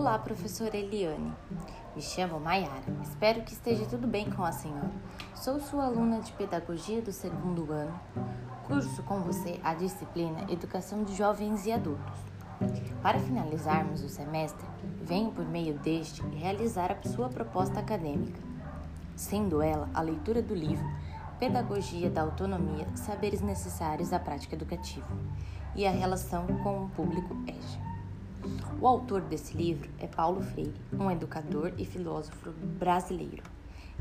Olá, professora Eliane. Me chamo Maiara. Espero que esteja tudo bem com a senhora. Sou sua aluna de Pedagogia do segundo ano. Curso com você a disciplina Educação de Jovens e Adultos. Para finalizarmos o semestre, venho por meio deste realizar a sua proposta acadêmica, sendo ela a leitura do livro Pedagogia da Autonomia, Saberes Necessários à Prática Educativa e a relação com o público EJA. O autor desse livro é Paulo Freire, um educador e filósofo brasileiro.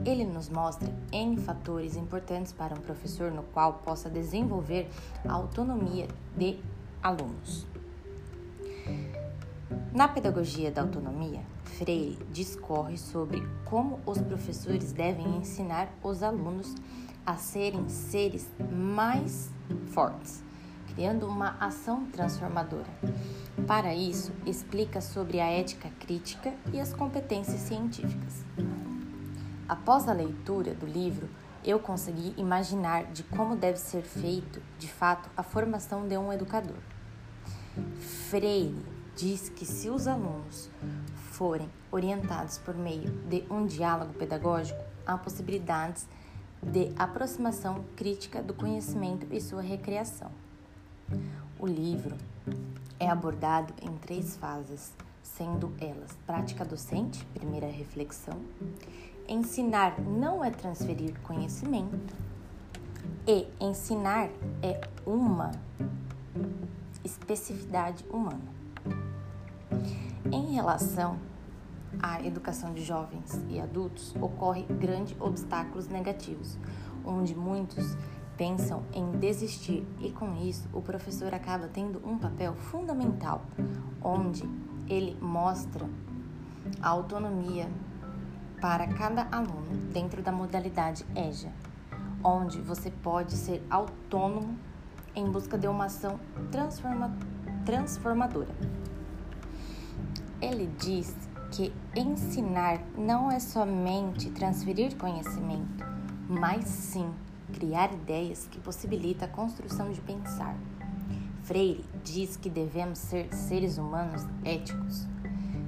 Ele nos mostra N fatores importantes para um professor no qual possa desenvolver a autonomia de alunos. Na pedagogia da autonomia, Freire discorre sobre como os professores devem ensinar os alunos a serem seres mais fortes, criando uma ação transformadora. Para isso, explica sobre a ética crítica e as competências científicas. Após a leitura do livro, eu consegui imaginar de como deve ser feito, de fato, a formação de um educador. Freire diz que se os alunos forem orientados por meio de um diálogo pedagógico, há possibilidades de aproximação crítica do conhecimento e sua recriação. O livro é abordado em três fases, sendo elas prática docente, primeira reflexão, ensinar não é transferir conhecimento e ensinar é uma especificidade humana. Em relação a educação de jovens e adultos ocorre grandes obstáculos negativos, onde muitos pensam em desistir e com isso o professor acaba tendo um papel fundamental, onde ele mostra a autonomia para cada aluno dentro da modalidade EJA, onde você pode ser autônomo em busca de uma ação transforma transformadora. Ele diz que ensinar não é somente transferir conhecimento, mas sim criar ideias que possibilita a construção de pensar. Freire diz que devemos ser seres humanos éticos.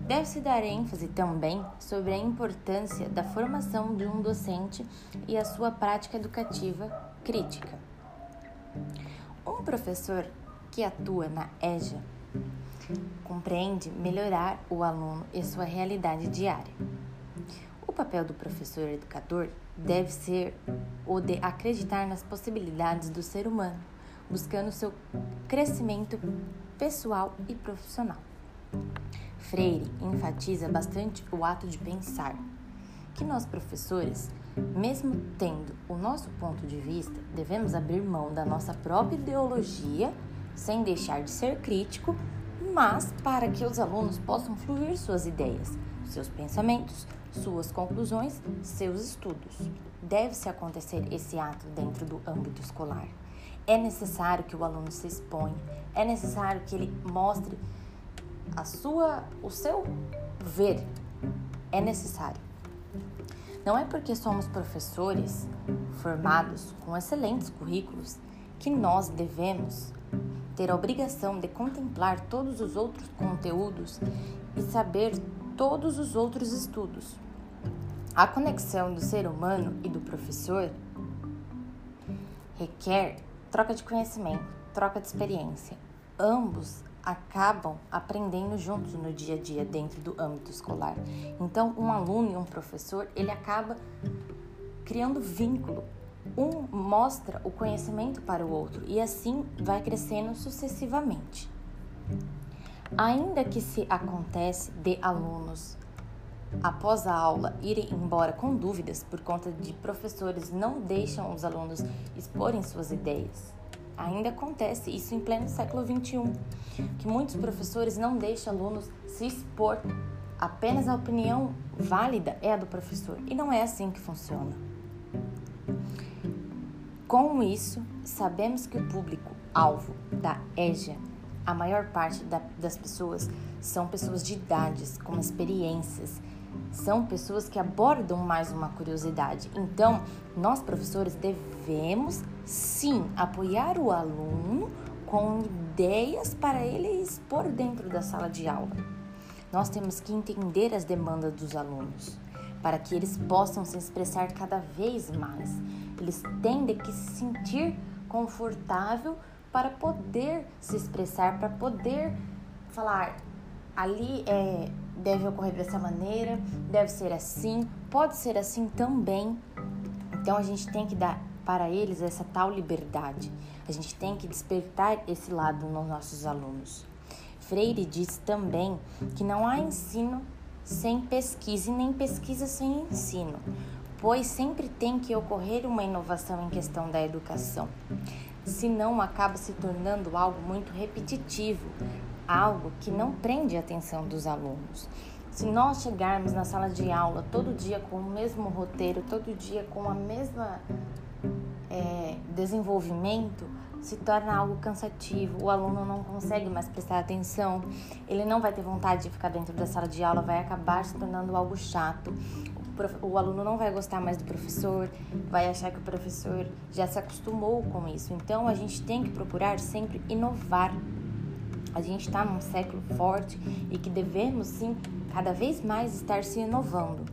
Deve-se dar ênfase também sobre a importância da formação de um docente e a sua prática educativa crítica. Um professor que atua na EJA compreende melhorar o aluno e sua realidade diária. O papel do professor educador deve ser o de acreditar nas possibilidades do ser humano, buscando seu crescimento pessoal e profissional. Freire enfatiza bastante o ato de pensar, que nós professores, mesmo tendo o nosso ponto de vista, devemos abrir mão da nossa própria ideologia sem deixar de ser crítico mas para que os alunos possam fluir suas ideias, seus pensamentos, suas conclusões, seus estudos. Deve-se acontecer esse ato dentro do âmbito escolar. É necessário que o aluno se exponha, é necessário que ele mostre a sua, o seu ver. É necessário. Não é porque somos professores formados com excelentes currículos que nós devemos ter a obrigação de contemplar todos os outros conteúdos e saber todos os outros estudos. A conexão do ser humano e do professor requer troca de conhecimento, troca de experiência. Ambos acabam aprendendo juntos no dia a dia dentro do âmbito escolar. Então, um aluno e um professor, ele acaba criando vínculo um mostra o conhecimento para o outro e assim vai crescendo sucessivamente. Ainda que se acontece de alunos após a aula irem embora com dúvidas por conta de professores não deixam os alunos exporem suas ideias. Ainda acontece isso em pleno século XXI, que muitos professores não deixam alunos se expor. Apenas a opinião válida é a do professor e não é assim que funciona. Com isso, sabemos que o público-alvo da EJA, a maior parte da, das pessoas, são pessoas de idades, com experiências, são pessoas que abordam mais uma curiosidade. Então, nós professores devemos sim apoiar o aluno com ideias para ele expor dentro da sala de aula. Nós temos que entender as demandas dos alunos para que eles possam se expressar cada vez mais. Eles têm que se sentir confortável para poder se expressar, para poder falar ali é, deve ocorrer dessa maneira, deve ser assim, pode ser assim também. Então a gente tem que dar para eles essa tal liberdade. A gente tem que despertar esse lado nos nossos alunos. Freire diz também que não há ensino sem pesquisa e nem pesquisa sem ensino, pois sempre tem que ocorrer uma inovação em questão da educação. Senão acaba se tornando algo muito repetitivo, algo que não prende a atenção dos alunos. Se nós chegarmos na sala de aula todo dia com o mesmo roteiro, todo dia com a mesma é, desenvolvimento, se torna algo cansativo, o aluno não consegue mais prestar atenção, ele não vai ter vontade de ficar dentro da sala de aula, vai acabar se tornando algo chato. O, aluno não vai gostar mais do professor, vai achar que o professor já se acostumou com isso. Então a gente tem que procurar sempre inovar. A gente está num século forte e que devemos sim cada vez mais estar se inovando.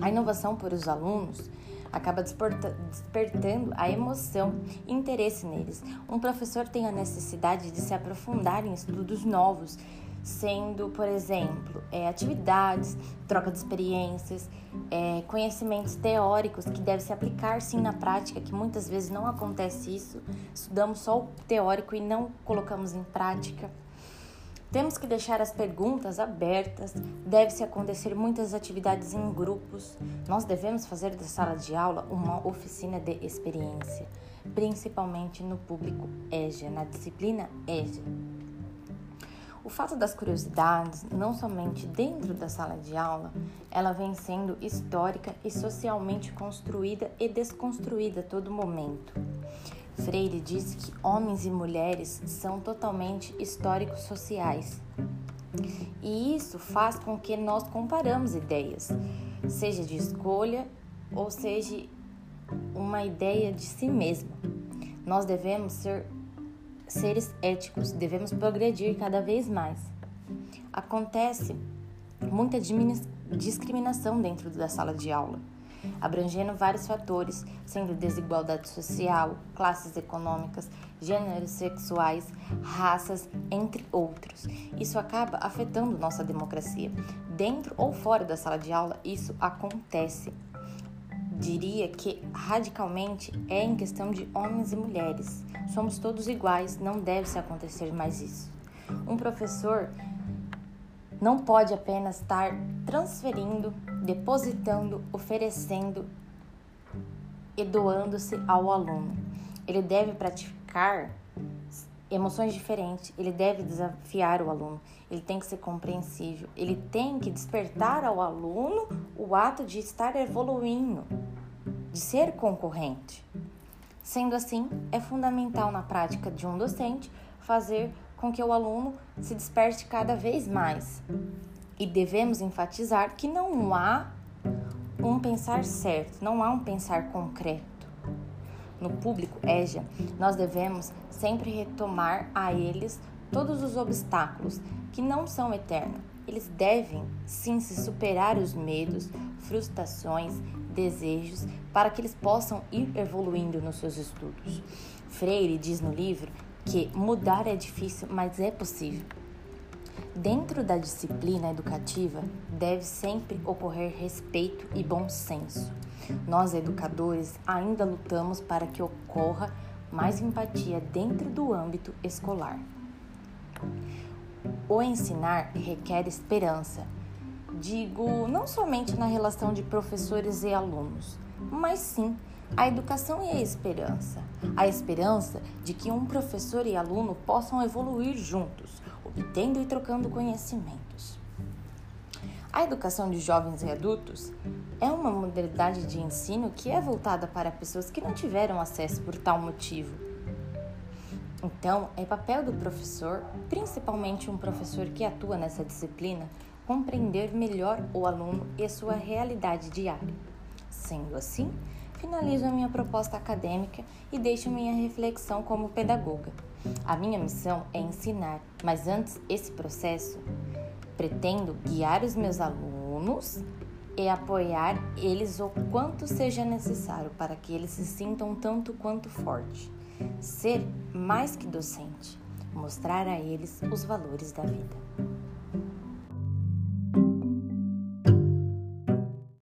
A inovação para os alunos acaba despertando a emoção e interesse neles. Um professor tem a necessidade de se aprofundar em estudos novos, sendo, por exemplo, é, atividades, troca de experiências, é, conhecimentos teóricos que devem se aplicar sim na prática, que muitas vezes não acontece isso. Estudamos só o teórico e não colocamos em prática. Temos que deixar as perguntas abertas, deve-se acontecer muitas atividades em grupos. Nós devemos fazer da sala de aula uma oficina de experiência, principalmente no público EJA, na disciplina EJA. O fato das curiosidades, não somente dentro da sala de aula, ela vem sendo histórica e socialmente construída e desconstruída a todo momento. Freire diz que homens e mulheres são totalmente históricos sociais. E isso faz com que nós comparamos ideias, seja de escolha ou seja uma ideia de si mesmo. Nós devemos ser seres éticos, devemos progredir cada vez mais. Acontece muita discriminação dentro da sala de aula abrangendo vários fatores, sendo desigualdade social, classes econômicas, gêneros sexuais, raças, entre outros. Isso acaba afetando nossa democracia. Dentro ou fora da sala de aula, isso acontece. Diria que radicalmente é em questão de homens e mulheres. Somos todos iguais, não deve se acontecer mais isso. Um professor não pode apenas estar transferindo, depositando, oferecendo e doando-se ao aluno. Ele deve praticar emoções diferentes, ele deve desafiar o aluno, ele tem que ser compreensível, ele tem que despertar ao aluno o ato de estar evoluindo, de ser concorrente. Sendo assim, é fundamental na prática de um docente fazer com que o aluno se desperte cada vez mais. E devemos enfatizar que não há um pensar certo, não há um pensar concreto. No público EJA, nós devemos sempre retomar a eles todos os obstáculos que não são eternos. Eles devem sim se superar os medos, frustrações, desejos, para que eles possam ir evoluindo nos seus estudos. Freire diz no livro que mudar é difícil, mas é possível. Dentro da disciplina educativa, deve sempre ocorrer respeito e bom senso. Nós, educadores, ainda lutamos para que ocorra mais empatia dentro do âmbito escolar. O ensinar requer esperança. Digo não somente na relação de professores e alunos, mas sim a educação e a esperança. A esperança de que um professor e aluno possam evoluir juntos, obtendo e trocando conhecimentos. A educação de jovens e adultos é uma modalidade de ensino que é voltada para pessoas que não tiveram acesso por tal motivo. Então, é papel do professor, principalmente um professor que atua nessa disciplina, compreender melhor o aluno e sua realidade diária. Sendo assim, finalizo a minha proposta acadêmica e deixo minha reflexão como pedagoga. A minha missão é ensinar, mas antes esse processo Pretendo guiar os meus alunos e apoiar eles o quanto seja necessário para que eles se sintam tanto quanto forte. Ser mais que docente, mostrar a eles os valores da vida.